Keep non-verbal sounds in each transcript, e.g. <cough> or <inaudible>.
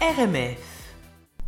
RMF.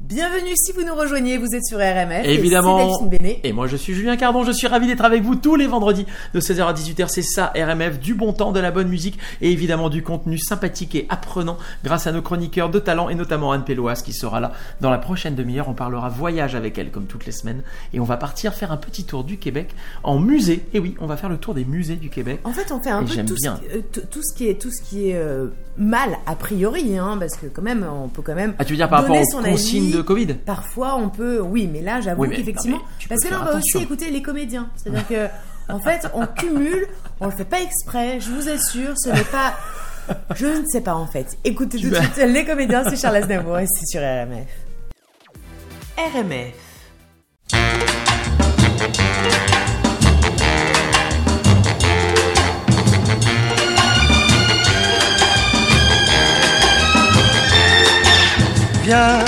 Bienvenue si vous nous rejoignez, vous êtes sur RMF. et Évidemment. Delphine Bénet. Et moi je suis Julien Cardon, je suis ravi d'être avec vous tous les vendredis de 16h à 18h. C'est ça RMF, du bon temps, de la bonne musique et évidemment du contenu sympathique et apprenant grâce à nos chroniqueurs de talent et notamment Anne Péloas qui sera là dans la prochaine demi-heure. On parlera voyage avec elle comme toutes les semaines et on va partir faire un petit tour du Québec en musée. Et oui, on va faire le tour des musées du Québec. En fait, on fait un Et peu j'aime tout ce, bien. qui- euh, tout- ce qui est tout ce qui est euh, mal a priori, hein, parce que quand même, on peut quand même. Ah tu veux dire par rapport aux consignes avis. De Covid Parfois, on peut, oui, mais là, j'avoue Oui, qu'effectivement, parce que là, on va aussi écouter les comédiens. C'est-à-dire que, en fait, on cumule, on le fait pas exprès. Je vous assure, ce n'est pas. Je ne sais pas en fait. Écoutez tout de suite les comédiens, c'est Charles Aznavour et c'est sur RMF. RMF. Viens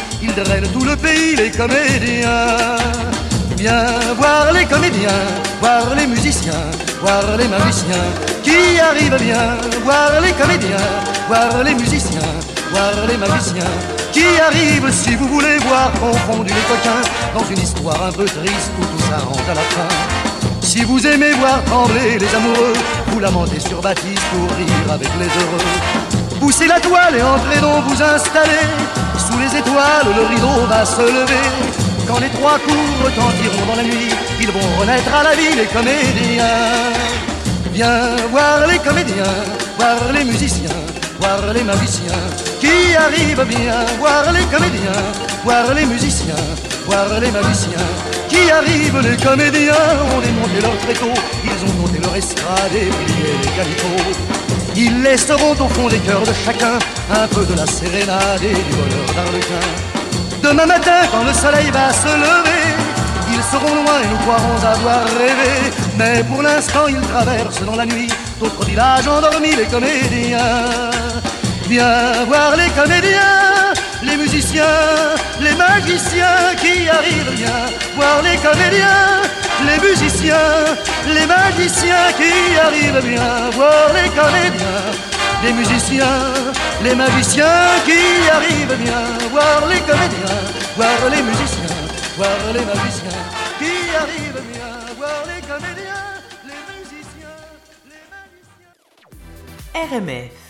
ils drainent tout le pays, les comédiens. Viens voir les comédiens, voir les musiciens, voir les magiciens qui arrivent bien, voir les comédiens, voir les musiciens, voir les magiciens qui arrivent si vous voulez voir confondus les coquins dans une histoire un peu triste où tout s'arrange à la fin. Si vous aimez voir trembler les amoureux, vous lamentez sur Baptiste pour rire avec les heureux. Poussez la toile et entrez donc vous installer. Sous les étoiles, le rideau va se lever. Quand les trois coups retentiront dans la nuit, ils vont renaître à la vie les comédiens. Viens voir les comédiens, voir les musiciens, voir les magiciens qui arrivent bien, voir les comédiens, voir les musiciens, voir les magiciens qui arrivent. Les comédiens ont démonté leur tréteau, ils ont monté leur estrade et plié les calicots. Ils laisseront au fond des cœurs de chacun un peu de la sérénade et du bonheur d'Arlequin. Demain matin, quand le soleil va se lever, ils seront loin et nous croirons avoir rêvé. Mais pour l'instant, ils traversent dans la nuit d'autres villages endormis, les comédiens. Viens voir les comédiens, les musiciens, les magiciens qui arrivent bien. Voir les comédiens, les musiciens, les magiciens qui arrivent bien. Voir les comédiens, les musiciens, les magiciens qui arrivent bien. Voir les comédiens, voir les musiciens, voir les magiciens qui arrivent bien. Voir les comédiens, les musiciens, les magiciens. RMF.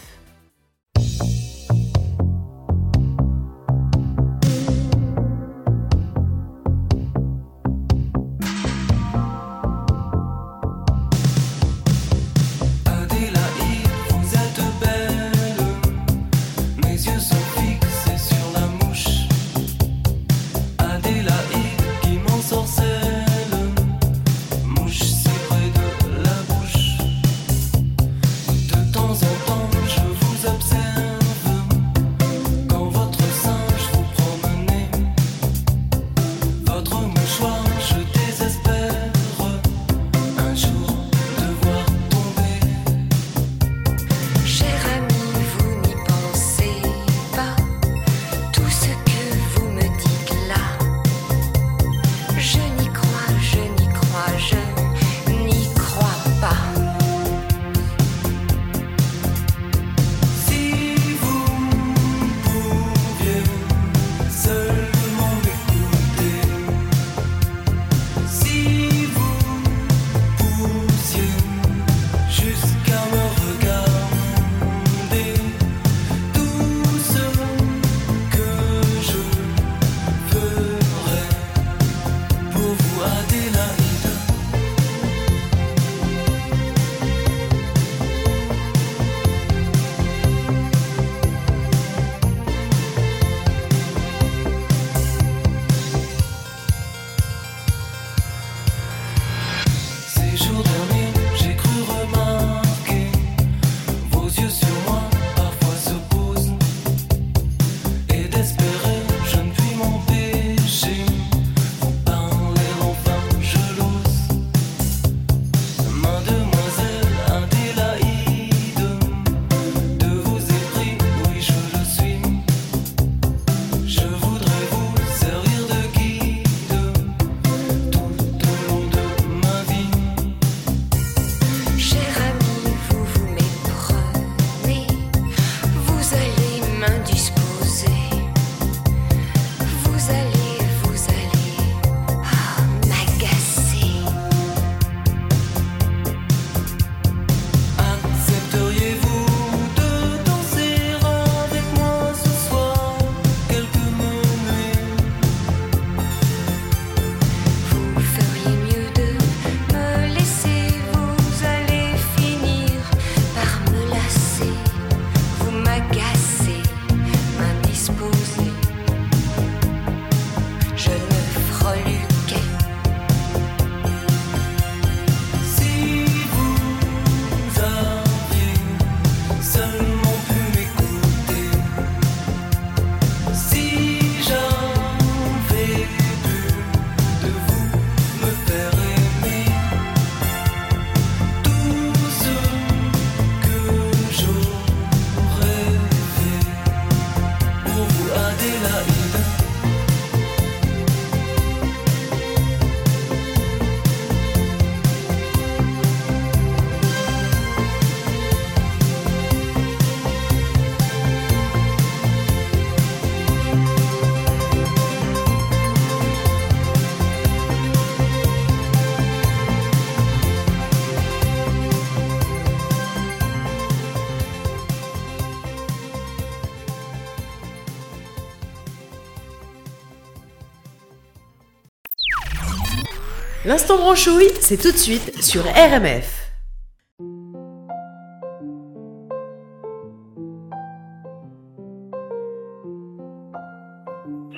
L'instant branchouille, c'est tout de suite sur RMF.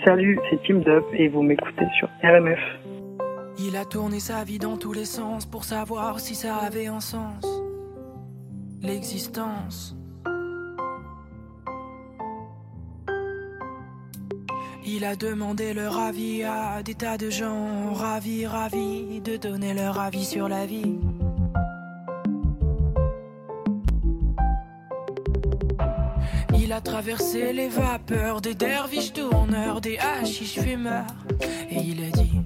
Salut, c'est Team Dub et vous m'écoutez sur RMF. Il a tourné sa vie dans tous les sens pour savoir si ça avait un sens. L'existence. Il a demandé leur avis à des tas de gens, ravis, ravis de donner leur avis sur la vie. Il a traversé les vapeurs des derviches tourneurs, des hashish fumeurs, et il a dit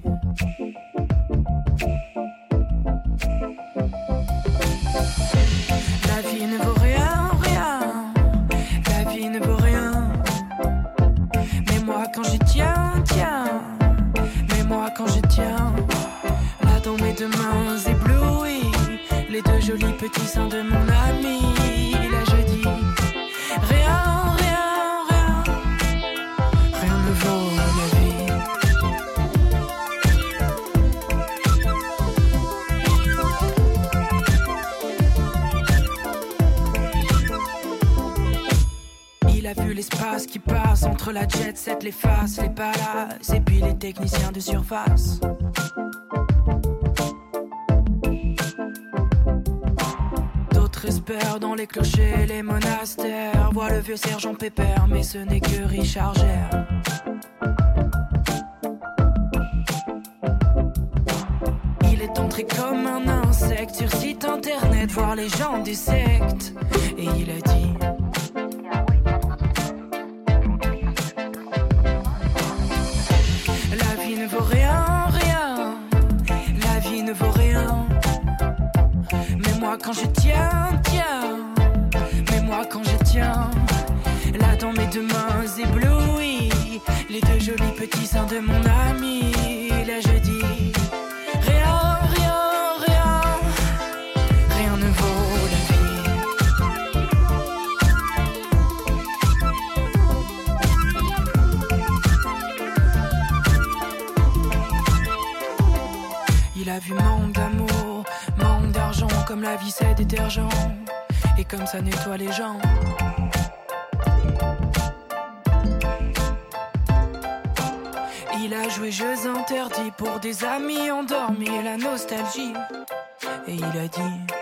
la jet set, les faces, les palaces et puis les techniciens de surface. D'autres espèrent dans les clochers, les monastères. Voient le vieux sergent Pépère, mais ce n'est que Richard Gere. Il est entré comme un insecte sur site internet, voir les gens des sectes. Et il a dit. Quand je tiens, tiens. Mais moi quand je tiens. Là dans mes deux mains éblouies. Les deux jolis petits seins de mon ami. Comme la vie c'est détergent, et comme ça nettoie les gens. Il a joué jeux interdits pour des amis endormis, la nostalgie, et il a dit.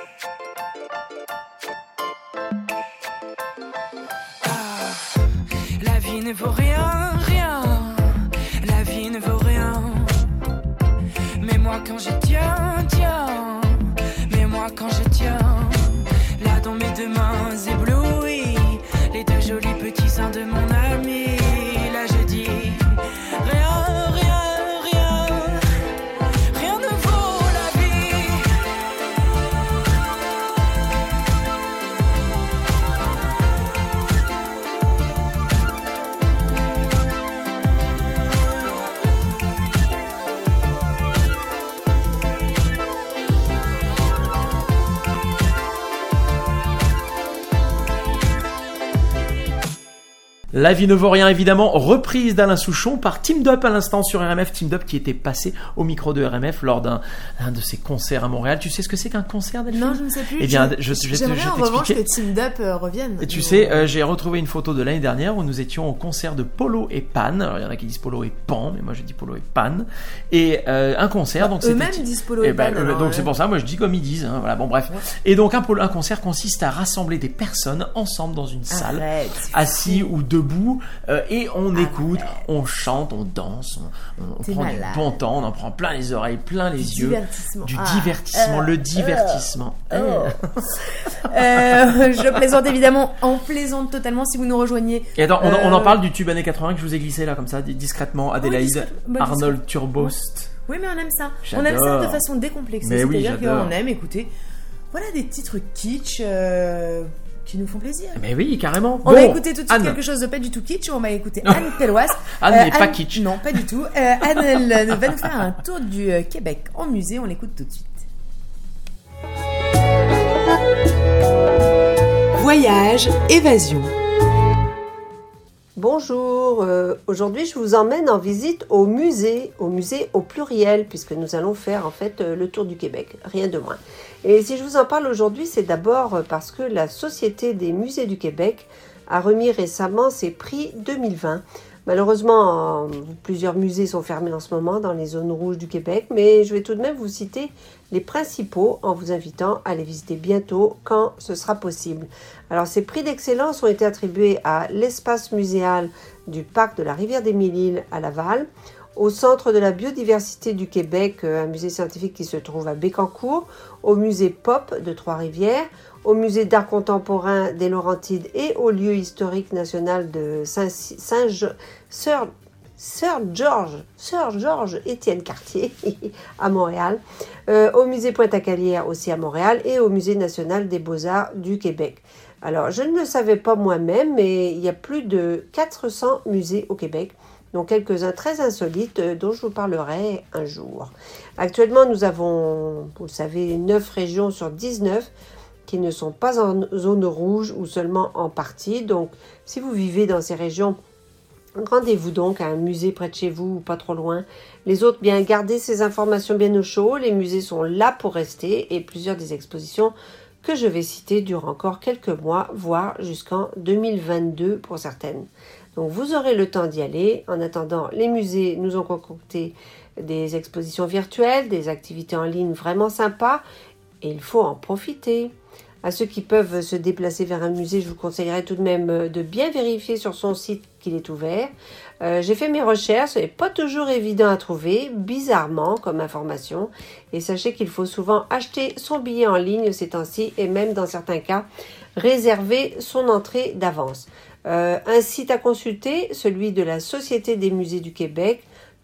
La vie ne vaut rien, évidemment, reprise d'Alain Souchon par Team Up à l'instant sur RMF. Team Up qui était passé au micro de RMF lors d'un un de ses concerts à Montréal. Tu sais ce que c'est qu'un concert, Delphine Non, je ne sais plus. Eh bien, je, je, je vais en revanche que. Team Up euh, revienne. Et tu sais, euh, j'ai retrouvé une photo de l'année dernière où nous étions au concert de Polo et Pan. Alors, il y en a qui disent Polo et Pan, mais moi je dis Polo et Pan. Et euh, un concert, donc Eux-mêmes disent Polo Eh et ben, Pan, alors, donc c'est pour ça, moi je dis comme ils disent. hein, voilà, bon bref. Et donc un, concert consiste à rassembler des personnes ensemble dans une salle, Arrête, assis ou debout debout euh, et on Ah écoute, on chante, on danse, on, prend malade. du bon temps, on en prend plein les oreilles, plein les Du yeux. divertissement. Du Ah, divertissement, euh, le divertissement. oh. Euh. <laughs> Euh, je plaisante évidemment, on plaisante totalement si vous nous rejoignez. Et attends, on, en- on en Euh, parle du tube années 80 que je vous ai glissé là comme ça, di- discrètement, Adélaïde, Arnold Turbost. Oui, mais on aime ça. On aime ça de façon décomplexée. Oui, C'est-à-dire qu'on aime écouter voilà, des titres kitsch euh, qui nous font plaisir. Mais oui, carrément. On Bon, va écouter tout de suite Anne. quelque chose de pas du tout kitsch. On va écouter Anne Pelloise. <laughs> Anne n'est pas kitsch. Non, pas du tout. Euh, Anne elle, va nous faire un tour du euh, Québec en musée. On l'écoute tout de suite. Voyage, évasion. Bonjour, euh, aujourd'hui je vous emmène en visite au musée, au musée au pluriel, puisque nous allons faire en fait euh, le tour du Québec, rien de moins. Et si je vous en parle aujourd'hui, c'est d'abord parce que la Société des musées du Québec a remis récemment ses prix 2020. Malheureusement, plusieurs musées sont fermés en ce moment dans les zones rouges du Québec, mais je vais tout de même vous citer les principaux en vous invitant à les visiter bientôt quand ce sera possible. Alors, ces prix d'excellence ont été attribués à l'espace muséal du parc de la rivière des Mille-Îles à Laval, au Centre de la biodiversité du Québec, euh, un musée scientifique qui se trouve à Bécancour, au musée Pop de Trois-Rivières, au musée d'art contemporain des Laurentides et au lieu historique national de Saint, Sir, George, Sir Étienne Cartier <laughs> à Montréal, euh, au musée Pointe-à-Calière aussi à Montréal et au musée national des beaux-arts du Québec. Alors, je ne le savais pas moi-même, mais il y a plus de 400 musées au Québec, quelques-uns très insolites euh, dont je vous parlerai un jour. Actuellement, nous avons, vous le savez, 9 régions sur 19 qui ne sont pas en zone rouge ou seulement en partie. Donc, si vous vivez dans ces régions, rendez-vous donc à un musée près de chez vous ou pas trop loin. Les autres, bien, gardez ces informations bien au chaud. Les musées sont là pour rester et plusieurs des expositions que je vais citer durent encore quelques mois, voire jusqu'en 2022 pour certaines. Donc vous aurez le temps d'y aller. En attendant, les musées nous ont concocté des expositions virtuelles, des activités en ligne vraiment sympas et il faut en profiter. À ceux qui peuvent se déplacer vers un musée, je vous conseillerais tout de même de bien vérifier sur son site qu'il est ouvert. Euh, J'ai fait mes recherches, ce pas toujours évident à trouver, bizarrement comme information. Et sachez qu'il faut souvent acheter son billet en ligne ces temps-ci et même dans certains cas réserver son entrée d'avance. Euh, un site à consulter, celui de la Société des musées du Québec,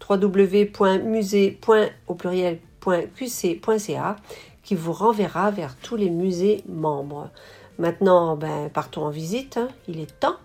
www.musée.qc.ca qui vous renverra vers tous les musées membres. Maintenant, ben, partons en visite, hein, il est temps.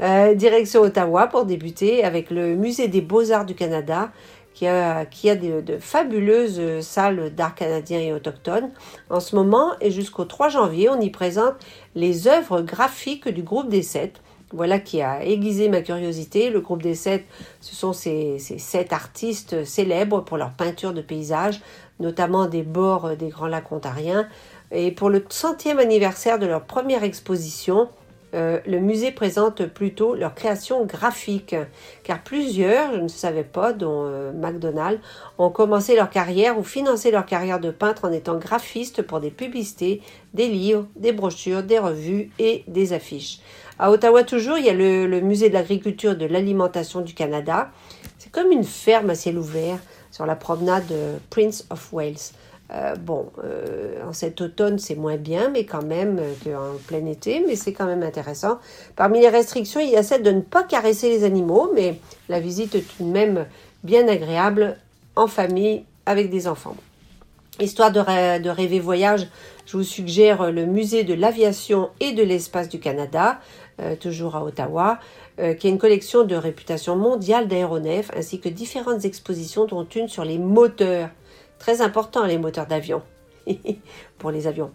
Euh, direction Ottawa pour débuter avec le Musée des beaux-arts du Canada, qui a, a de, fabuleuses salles d'art canadien et autochtones. En ce moment et jusqu'au 3 janvier, on y présente les œuvres graphiques du groupe des Sept. Voilà qui a aiguisé ma curiosité. Le groupe des Sept, ce sont ces, sept artistes célèbres pour leur peinture de paysages, notamment des bords des Grands Lacs ontariens. Et pour le centième anniversaire de leur première exposition, euh, le musée présente plutôt leur création graphique, car plusieurs, je ne savais pas, dont euh, McDonald, ont commencé leur carrière ou financé leur carrière de peintre en étant graphistes pour des publicités, des livres, des brochures, des revues et des affiches. À Ottawa toujours, il y a le, musée de l'agriculture et de l'alimentation du Canada. C'est comme une ferme à ciel ouvert sur la promenade Prince of Wales. Euh, bon, euh, en cet automne, c'est moins bien, mais quand même euh, qu'en plein été, mais c'est quand même intéressant. Parmi les restrictions, il y a celle de ne pas caresser les animaux, mais la visite est tout de même bien agréable en famille avec des enfants. Histoire de, rê- de rêver voyage, je vous suggère le musée de l'aviation et de l'espace du Canada, toujours à Ottawa, euh, qui a une collection de réputation mondiale d'aéronefs, ainsi que différentes expositions, dont une sur les moteurs. Très important, les moteurs d'avion. <laughs> pour les avions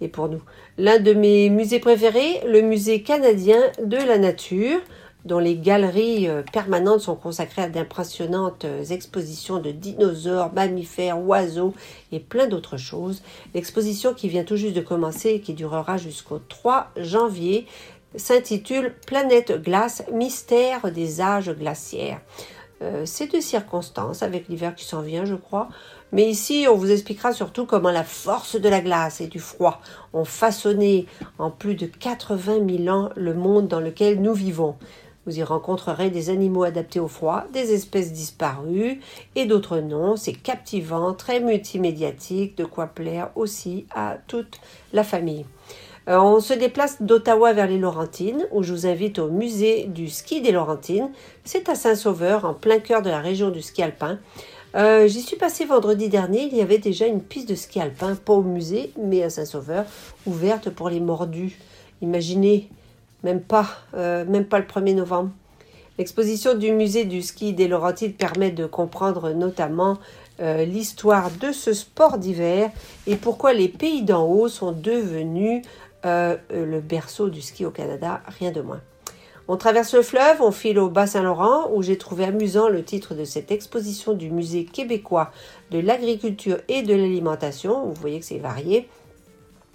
et pour nous. L'un de mes musées préférés, le musée canadien de la nature, dont les galeries euh, permanentes sont consacrées à d'impressionnantes euh, expositions de dinosaures, mammifères, oiseaux et plein d'autres choses. L'exposition qui vient tout juste de commencer et qui durera jusqu'au 3 janvier s'intitule Planète glace, mystère des âges glaciaires. Euh, c'est de circonstance avec l'hiver qui s'en vient, je crois. Mais ici, on vous expliquera surtout comment la force de la glace et du froid ont façonné en plus de 80 000 ans le monde dans lequel nous vivons. Vous y rencontrerez des animaux adaptés au froid, des espèces disparues et d'autres noms. C'est captivant, très multimédiatique, de quoi plaire aussi à toute la famille. Euh, on se déplace d'Ottawa vers les Laurentines, où je vous invite au musée du ski des Laurentines. C'est à Saint-Sauveur, en plein cœur de la région du ski alpin. Euh, J'y suis passé vendredi dernier. Il y avait déjà une piste de ski alpin, pas au musée, mais à Saint-Sauveur, ouverte pour les mordus. Imaginez, même pas, euh, même pas le 1er novembre. L'exposition du musée du ski des Laurentides permet de comprendre notamment l'histoire de ce sport d'hiver et pourquoi les pays d'en haut sont devenus euh, le berceau du ski au Canada, rien de moins. On traverse le fleuve, on file au Bas-Saint-Laurent, où j'ai trouvé amusant le titre de cette exposition du musée québécois de l'agriculture et de l'alimentation. Vous voyez que c'est varié.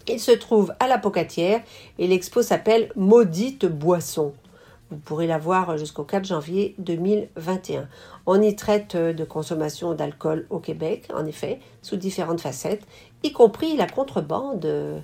Il se trouve à la Pocatière et l'expo s'appelle Maudite Boisson. Vous pourrez la voir jusqu'au 4 janvier 2021. On y traite de consommation d'alcool au Québec, en effet, sous différentes facettes, y compris la contrebande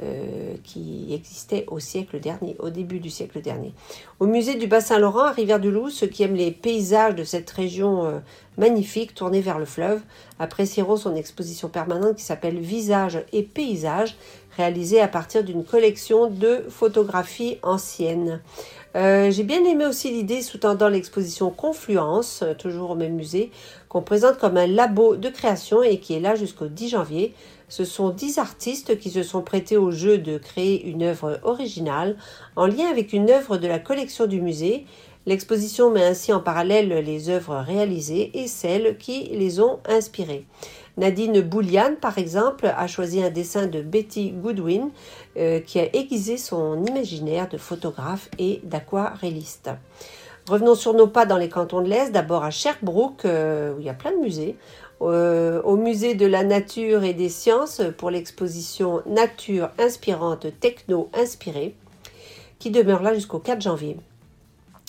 euh, qui existait au siècle dernier, au début du siècle dernier. Au musée du Bas-Saint-Laurent, à Rivière-du-Loup, ceux qui aiment les paysages de cette région euh, magnifique tournée vers le fleuve apprécieront son exposition permanente qui s'appelle Visages et paysages, réalisée à partir d'une collection de photographies anciennes. Euh, J'ai bien aimé aussi l'idée sous-tendant l'exposition Confluence, toujours au même musée, qu'on présente comme un labo de création et qui est là jusqu'au 10 janvier. Ce sont dix artistes qui se sont prêtés au jeu de créer une œuvre originale en lien avec une œuvre de la collection du musée. L'exposition met ainsi en parallèle les œuvres réalisées et celles qui les ont inspirées. Nadine Bouliane, par exemple, a choisi un dessin de Betty Goodwin euh, qui a aiguisé son imaginaire de photographe et d'aquarelliste. Revenons sur nos pas dans les cantons de l'Est, d'abord à Sherbrooke, euh, où il y a plein de musées, euh, au musée de la nature et des sciences pour l'exposition Nature inspirante techno inspirée, qui demeure là jusqu'au 4 janvier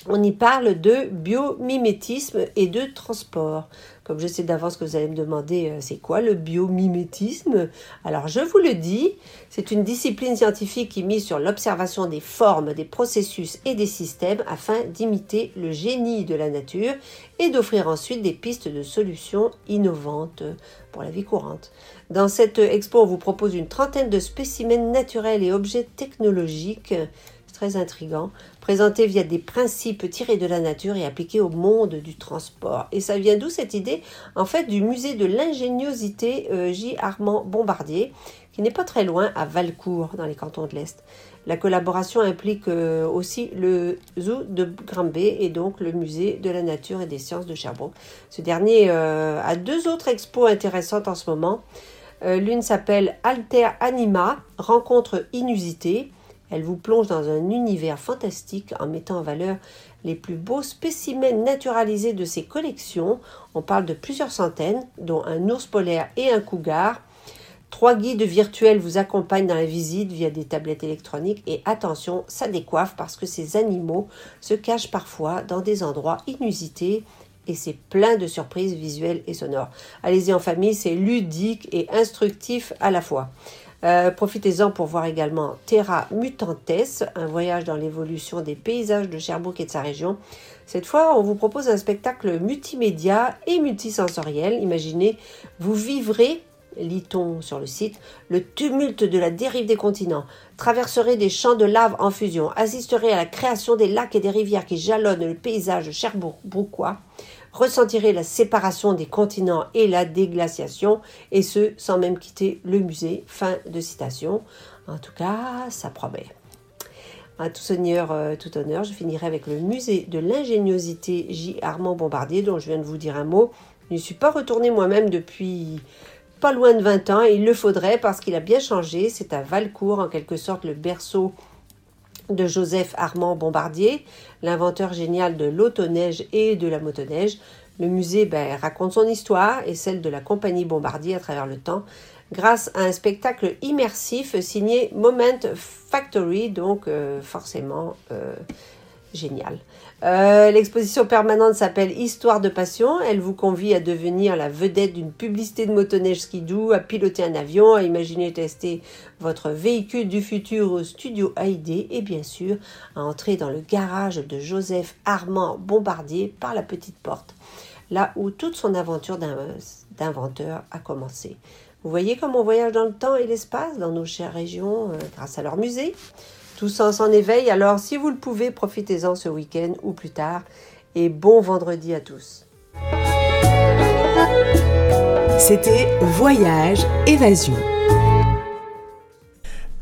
on y parle de biomimétisme et de transport. Comme je sais d'avance que vous allez me demander euh, c'est quoi le biomimétisme? Alors je vous le dis, c'est une discipline scientifique qui mise sur l'observation des formes, des processus et des systèmes afin d'imiter le génie de la nature et d'offrir ensuite des pistes de solutions innovantes pour la vie courante. Dans cette expo, on vous propose une trentaine de spécimens naturels et objets technologiques très intrigant, présenté via des principes tirés de la nature et appliqués au monde du transport. Et ça vient d'où cette idée? En fait, du musée de l'ingéniosité euh, J. Armand Bombardier, qui n'est pas très loin, à Valcourt, dans les cantons de l'Est. La collaboration implique euh, aussi le zoo de Granby et donc le musée de la nature et des sciences de Sherbrooke. Ce dernier euh, a deux autres expos intéressantes en ce moment. L'une s'appelle Alter Anima, rencontre inusitée. Elle vous plonge dans un univers fantastique en mettant en valeur les plus beaux spécimens naturalisés de ses collections. On parle de plusieurs centaines, dont un ours polaire et un cougar. Trois guides virtuels vous accompagnent dans la visite via des tablettes électroniques et attention, ça décoiffe parce que ces animaux se cachent parfois dans des endroits inusités et c'est plein de surprises visuelles et sonores. Allez-y en famille, c'est ludique et instructif à la fois. Euh, profitez-en pour voir également Terra Mutantes, un voyage dans l'évolution des paysages de Sherbrooke et de sa région. Cette fois, on vous propose un spectacle multimédia et multisensoriel. Imaginez, vous vivrez lit-on sur le site, le tumulte de la dérive des continents, traverserez des champs de lave en fusion, assisterez à la création des lacs et des rivières qui jalonnent le paysage cherbourgois, ressentirez la séparation des continents et la déglaciation, et ce, sans même quitter le musée. Fin de citation. En tout cas, ça promet. À tout seigneur, euh, tout honneur, je finirai avec le musée de l'ingéniosité J. Armand Bombardier, dont je viens de vous dire un mot. Je ne suis pas retournée moi-même depuis pas loin de 20 ans, et il le faudrait parce qu'il a bien changé. C'est à Valcourt, en quelque sorte, le berceau de Joseph Armand Bombardier, l'inventeur génial de l'autoneige et de la motoneige. Le musée ben, raconte son histoire et celle de la compagnie Bombardier à travers le temps grâce à un spectacle immersif signé Moment Factory, donc euh, forcément euh, Génial. Euh, L'exposition permanente s'appelle Histoire de passion. Elle vous convie à devenir la vedette d'une publicité de motoneige skidoo, à piloter un avion, à imaginer tester votre véhicule du futur au studio AID et bien sûr à entrer dans le garage de Joseph Armand Bombardier par la petite porte, là où toute son aventure d'inventeur a commencé. Vous voyez comme on voyage dans le temps et l'espace dans nos chères régions euh, grâce à leur musée tout sens en éveil, alors si vous le pouvez, profitez-en ce week-end ou plus tard. Et bon vendredi à tous. C'était Voyage Évasion.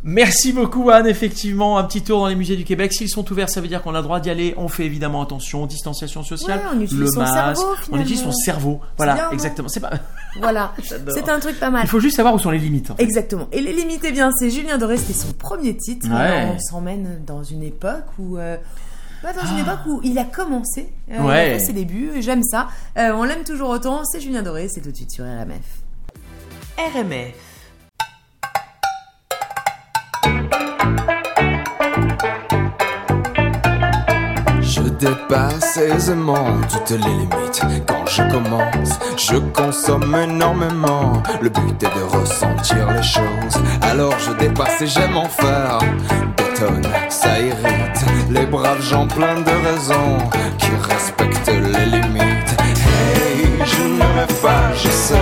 Merci beaucoup Anne, effectivement, un petit tour dans les musées du Québec. S'ils sont ouverts, ça veut dire qu'on a le droit d'y aller. On fait évidemment attention, distanciation sociale, Ouais, on utilise le son masque, cerveau, on utilise son cerveau. Voilà, bien, non exactement. C'est pas. <laughs> Voilà, <laughs> c'est un truc pas mal. Il faut juste savoir où sont les limites. en fait. Exactement. Et les limites, eh bien, c'est Julien Doré, c'était son premier titre. Ouais. On s'emmène dans une époque où. euh, bah, dans une époque où il a commencé, euh, il Ouais. a fait ses débuts, et j'aime ça. Euh, on l'aime toujours autant, c'est Julien Doré, c'est tout de suite sur RMF. RMF. Dépasse aisément toutes les limites. Quand je commence, je consomme énormément. Le but est de ressentir les choses. Alors je dépasse et j'aime en faire. Ça irrite. Les braves gens pleins de raisons qui respectent les limites. Hey, je ne rêve pas, je sais.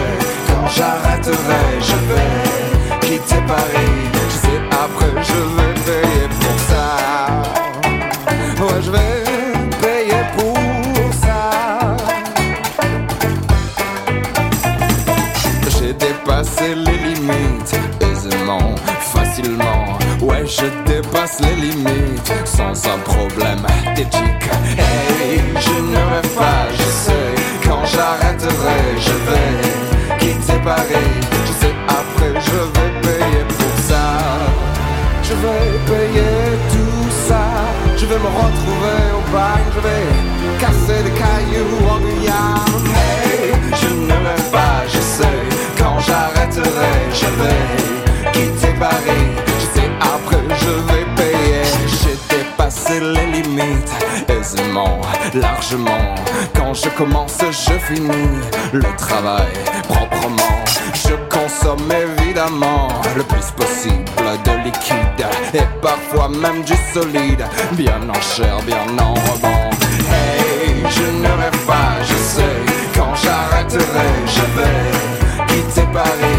Quand j'arrêterai, je vais quitter Paris. Je sais après, je vais je dépasse les limites sans un problème d'éthique. Hey, je ne rêve pas, je sais. Quand j'arrêterai, je largement. Quand je commence, je finis le travail proprement. Je consomme évidemment le plus possible de liquide et parfois même du solide, bien en chair, bien en rebond. Hey, je ne rêve pas, je sais, quand j'arrêterai, je vais quitter Paris.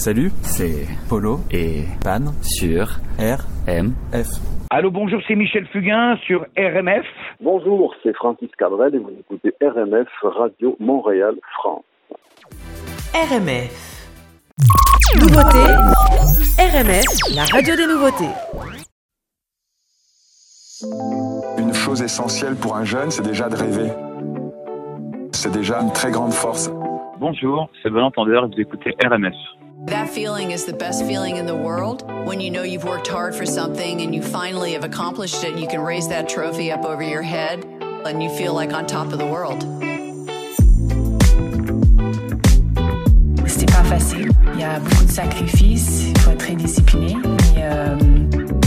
Salut, c'est Polo et Pan sur RMF. Allô, bonjour, c'est Michel Fugain sur RMF. Bonjour, c'est Francis Cabrel et vous écoutez RMF Radio Montréal France. RMF. Nouveauté. RMF, la radio des nouveautés. Une chose essentielle pour un jeune, c'est déjà de rêver. C'est déjà une très grande force. Bonjour, c'est Bon Entendeur et vous écoutez RMF. That feeling is the best feeling in the world when you know you've worked hard for something and you finally have accomplished it. You can raise that trophy up over your head and you feel like on top of the world. C'était pas facile. Il y a beaucoup de sacrifices, il faut être très discipliné, mais euh,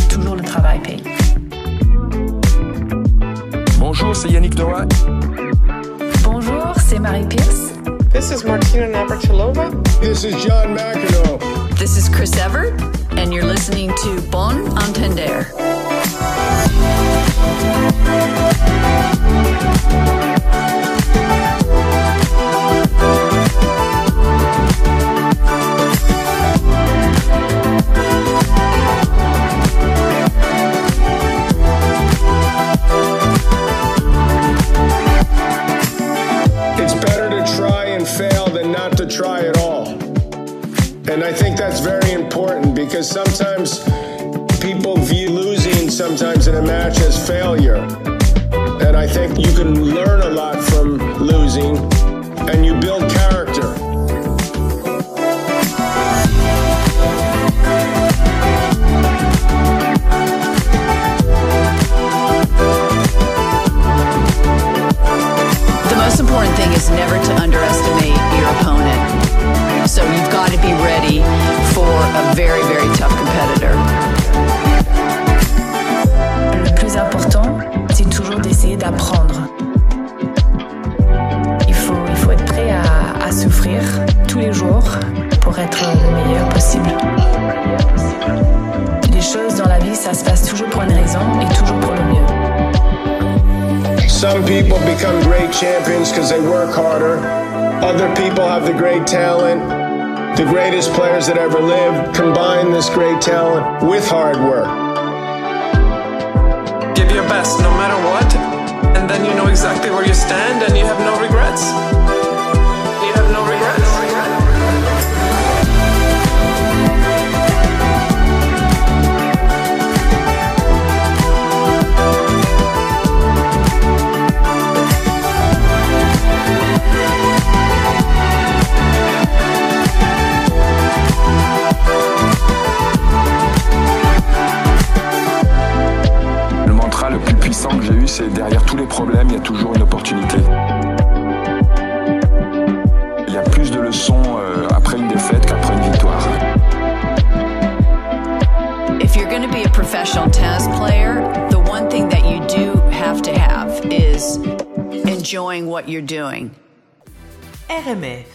toujours le travail paye. Bonjour, c'est Yannick Noah. Bonjour, c'est Marie Pierce. This is Martina Navratilova. This is John McEnroe. This is Chris Everett, and you're listening to Bon Entender. Try it all. And I think that's very important because sometimes people view losing sometimes in a match as failure. And I think you can learn a lot from losing and you build character. Champions because they work harder. Other people have the great talent. The greatest players that ever lived combine this great talent with hard work. Give your best no matter what, and then you know exactly where you stand and you have no regrets. C'est derrière tous les problèmes, il y a toujours une opportunité. Il y a plus de leçons euh, après une défaite qu'après une victoire. If you're going to be a professional tennis player, the one thing that you do have to have is enjoying what you're doing. RMF